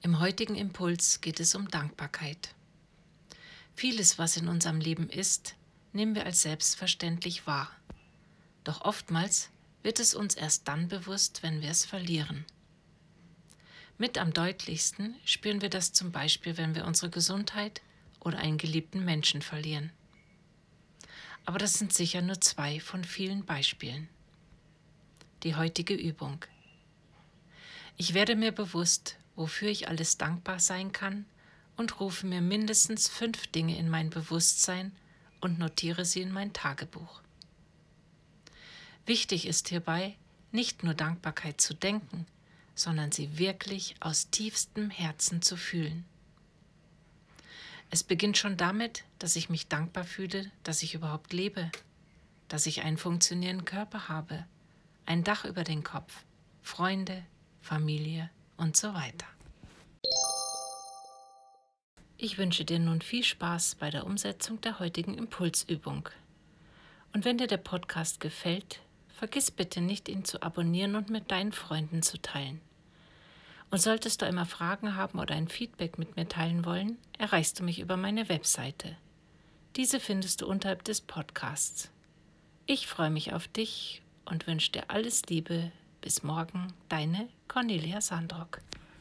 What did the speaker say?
Im heutigen Impuls geht es um Dankbarkeit. Vieles, was in unserem Leben ist, nehmen wir als selbstverständlich wahr. Doch oftmals wird es uns erst dann bewusst, wenn wir es verlieren. Mit am deutlichsten spüren wir das zum Beispiel, wenn wir unsere Gesundheit oder einen geliebten Menschen verlieren. Aber das sind sicher nur zwei von vielen Beispielen. Die heutige Übung. Ich werde mir bewusst, wofür ich alles dankbar sein kann und rufe mir mindestens fünf Dinge in mein Bewusstsein und notiere sie in mein Tagebuch. Wichtig ist hierbei, nicht nur Dankbarkeit zu denken, sondern sie wirklich aus tiefstem Herzen zu fühlen. Es beginnt schon damit, dass ich mich dankbar fühle, dass ich überhaupt lebe, dass ich einen funktionierenden Körper habe, ein Dach über den Kopf, Freunde, Familie und so weiter. Ich wünsche dir nun viel Spaß bei der Umsetzung der heutigen Impulsübung. Und wenn dir der Podcast gefällt, vergiss bitte nicht, ihn zu abonnieren und mit deinen Freunden zu teilen. Und solltest du einmal Fragen haben oder ein Feedback mit mir teilen wollen, erreichst du mich über meine Webseite. Diese findest du unterhalb des Podcasts. Ich freue mich auf dich und wünsche dir alles Liebe. Bis morgen, deine Cornelia Sandrock.